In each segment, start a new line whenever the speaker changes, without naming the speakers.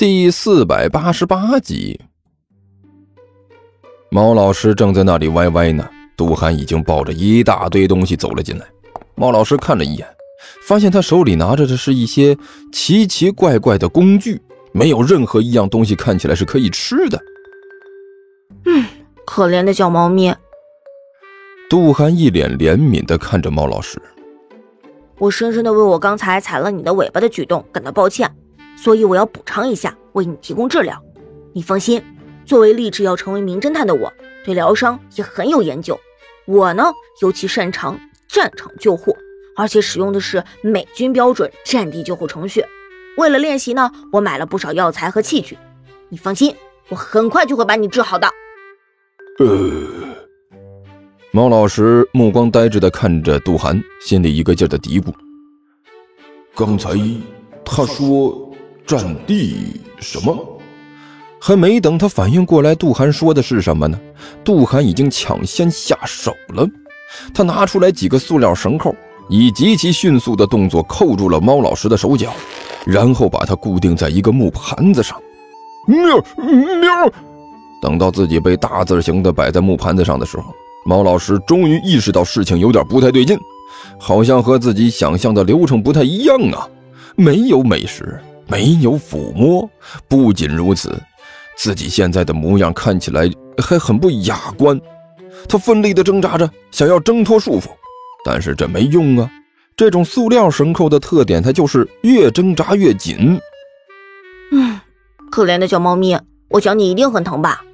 第四百八十八集，猫老师正在那里歪歪呢。杜涵已经抱着一大堆东西走了进来。猫老师看了一眼，发现他手里拿着的是一些奇奇怪怪的工具，没有任何一样东西看起来是可以吃的。
嗯，可怜的小猫咪。
杜涵一脸怜悯的看着猫老师，
我深深的为我刚才踩了你的尾巴的举动感到抱歉。所以我要补偿一下，为你提供治疗。你放心，作为立志要成为名侦探的我，对疗伤也很有研究。我呢，尤其擅长战场救护，而且使用的是美军标准战地救护程序。为了练习呢，我买了不少药材和器具。你放心，我很快就会把你治好的。
呃，猫老师目光呆滞的看着杜涵，心里一个劲儿的嘀咕：
刚才他说。战地什么？
还没等他反应过来，杜涵说的是什么呢？杜涵已经抢先下手了。他拿出来几个塑料绳扣，以极其迅速的动作扣住了猫老师的手脚，然后把它固定在一个木盘子上。
喵喵！
等到自己被大字形的摆在木盘子上的时候，猫老师终于意识到事情有点不太对劲，好像和自己想象的流程不太一样啊！没有美食。没有抚摸，不仅如此，自己现在的模样看起来还很不雅观。他奋力地挣扎着，想要挣脱束缚，但是这没用啊！这种塑料绳扣的特点，它就是越挣扎越紧。
嗯，可怜的小猫咪，我想你一定很疼吧？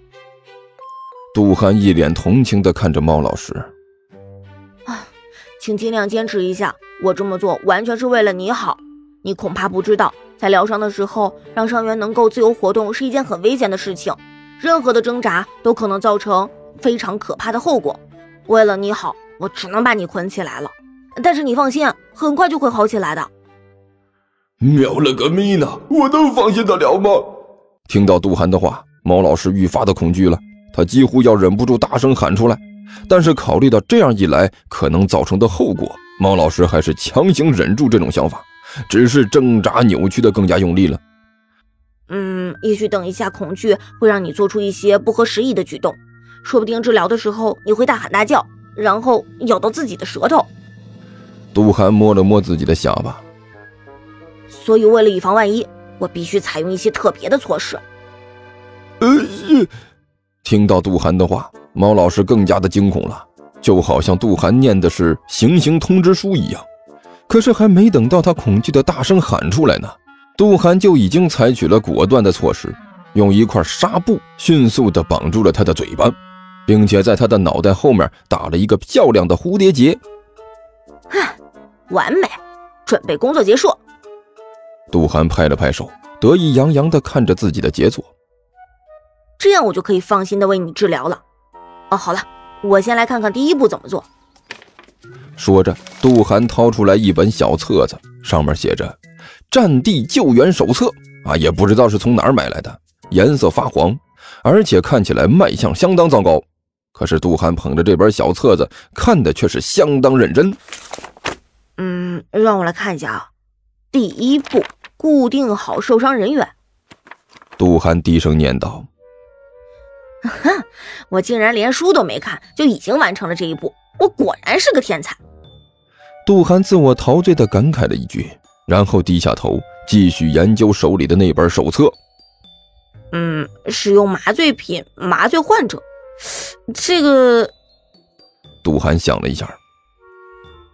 杜涵一脸同情地看着猫老师。
啊，请尽量坚持一下，我这么做完全是为了你好。你恐怕不知道。在疗伤的时候，让伤员能够自由活动是一件很危险的事情，任何的挣扎都可能造成非常可怕的后果。为了你好，我只能把你捆起来了。但是你放心，很快就会好起来的。
喵了个咪呢！我能放心得了吗？
听到杜涵的话，猫老师愈发的恐惧了，他几乎要忍不住大声喊出来。但是考虑到这样一来可能造成的后果，猫老师还是强行忍住这种想法。只是挣扎扭曲的更加用力了。
嗯，也许等一下恐惧会让你做出一些不合时宜的举动，说不定治疗的时候你会大喊大叫，然后咬到自己的舌头。
杜涵摸了摸自己的下巴。
所以为了以防万一，我必须采用一些特别的措施。
呃，
听到杜涵的话，猫老师更加的惊恐了，就好像杜涵念的是行刑通知书一样。可是还没等到他恐惧的大声喊出来呢，杜涵就已经采取了果断的措施，用一块纱布迅速地绑住了他的嘴巴，并且在他的脑袋后面打了一个漂亮的蝴蝶结。
哼，完美，准备工作结束。
杜涵拍了拍手，得意洋洋地看着自己的杰作。
这样我就可以放心地为你治疗了。哦，好了，我先来看看第一步怎么做。
说着，杜涵掏出来一本小册子，上面写着《战地救援手册》啊，也不知道是从哪儿买来的，颜色发黄，而且看起来卖相相当糟糕。可是杜涵捧着这本小册子，看的却是相当认真。
嗯，让我来看一下啊。第一步，固定好受伤人员。
杜涵低声念道：“
哼，我竟然连书都没看，就已经完成了这一步。”我果然是个天才，
杜涵自我陶醉的感慨了一句，然后低下头继续研究手里的那本手册。
嗯，使用麻醉品麻醉患者，这个……
杜涵想了一下，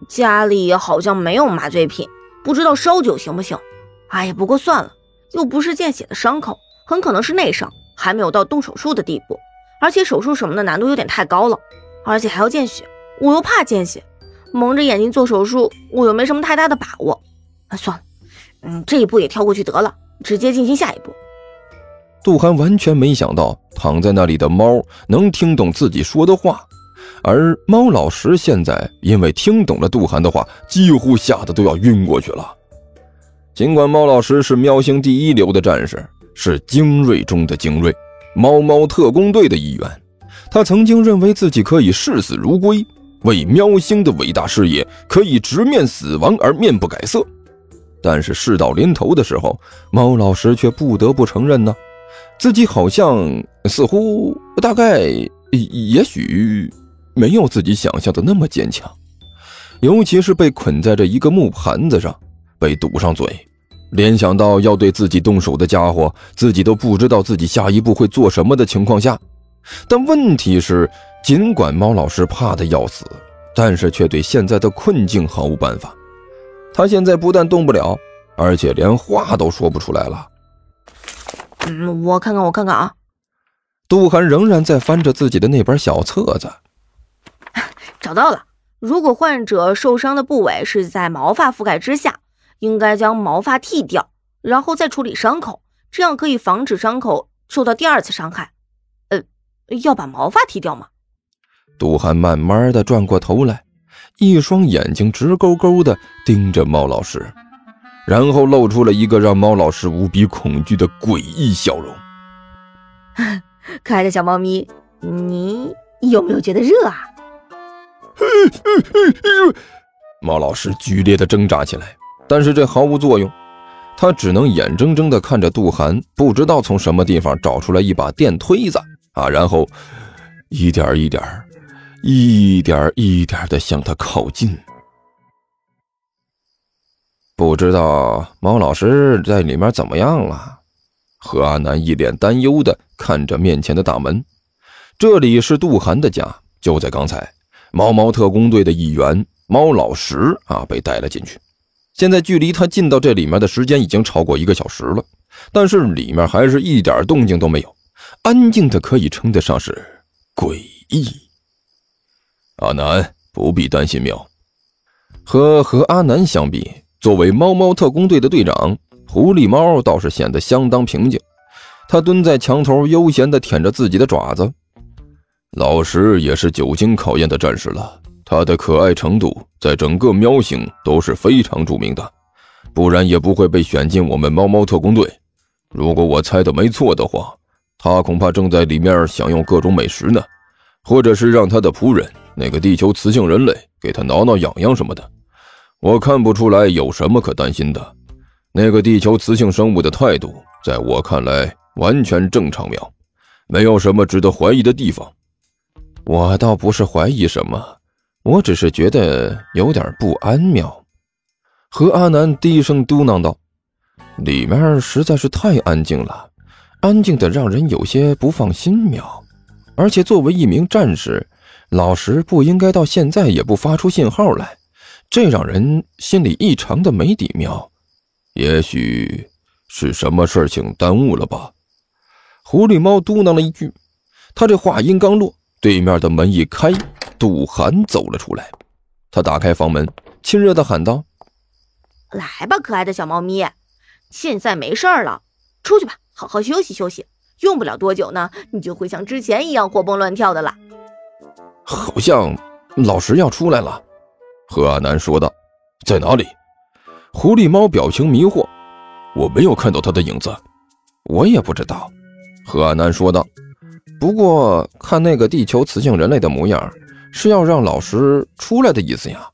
家里好像没有麻醉品，不知道烧酒行不行？哎呀，不过算了，又不是见血的伤口，很可能是内伤，还没有到动手术的地步，而且手术什么的难度有点太高了，而且还要见血。我又怕见血，蒙着眼睛做手术，我又没什么太大的把握。啊，算了，嗯，这一步也跳过去得了，直接进行下一步。
杜涵完全没想到躺在那里的猫能听懂自己说的话，而猫老师现在因为听懂了杜涵的话，几乎吓得都要晕过去了。尽管猫老师是喵星第一流的战士，是精锐中的精锐，猫猫特工队的一员，他曾经认为自己可以视死如归。为喵星的伟大事业，可以直面死亡而面不改色。但是事到临头的时候，猫老师却不得不承认呢，自己好像似乎大概也许没有自己想象的那么坚强，尤其是被捆在这一个木盘子上，被堵上嘴，联想到要对自己动手的家伙，自己都不知道自己下一步会做什么的情况下，但问题是，尽管猫老师怕的要死，但是却对现在的困境毫无办法。他现在不但动不了，而且连话都说不出来了。
嗯，我看看，我看看啊。
杜涵仍然在翻着自己的那本小册子，
找到了。如果患者受伤的部位是在毛发覆盖之下，应该将毛发剃掉，然后再处理伤口，这样可以防止伤口受到第二次伤害。呃，要把毛发剃掉吗？
杜涵慢慢的转过头来。一双眼睛直勾勾的盯着猫老师，然后露出了一个让猫老师无比恐惧的诡异笑容。
可爱的小猫咪，你有没有觉得热啊？
猫老师剧烈的挣扎起来，但是这毫无作用，他只能眼睁睁的看着杜涵不知道从什么地方找出来一把电推子啊，然后一点一点。一点一点的向他靠近，不知道猫老师在里面怎么样了？何阿南一脸担忧的看着面前的大门。这里是杜涵的家，就在刚才，猫猫特工队的一员猫老石啊被带了进去。现在距离他进到这里面的时间已经超过一个小时了，但是里面还是一点动静都没有，安静的可以称得上是诡异。阿南不必担心喵。和和阿南相比，作为猫猫特工队的队长，狐狸猫倒是显得相当平静。他蹲在墙头，悠闲地舔着自己的爪子。老石也是久经考验的战士了，他的可爱程度在整个喵星都是非常著名的，不然也不会被选进我们猫猫特工队。如果我猜的没错的话，他恐怕正在里面享用各种美食呢，或者是让他的仆人。那个地球雌性人类给他挠挠痒痒什么的，我看不出来有什么可担心的。那个地球雌性生物的态度，在我看来完全正常，喵，没有什么值得怀疑的地方。我倒不是怀疑什么，我只是觉得有点不安，喵。何阿南低声嘟囔道：“里面实在是太安静了，安静的让人有些不放心，喵。而且作为一名战士。”老石不应该到现在也不发出信号来，这让人心里异常的没底。妙，也许是什么事情耽误了吧？狐狸猫嘟囔了一句。他这话音刚落，对面的门一开，杜涵走了出来。他打开房门，亲热的喊道：“
来吧，可爱的小猫咪，现在没事了，出去吧，好好休息休息。用不了多久呢，你就会像之前一样活蹦乱跳的了。”
好像老石要出来了，何阿南说道：“在哪里？”狐狸猫表情迷惑：“我没有看到他的影子。”我也不知道，何阿南说道：“不过看那个地球雌性人类的模样，是要让老石出来的意思呀。”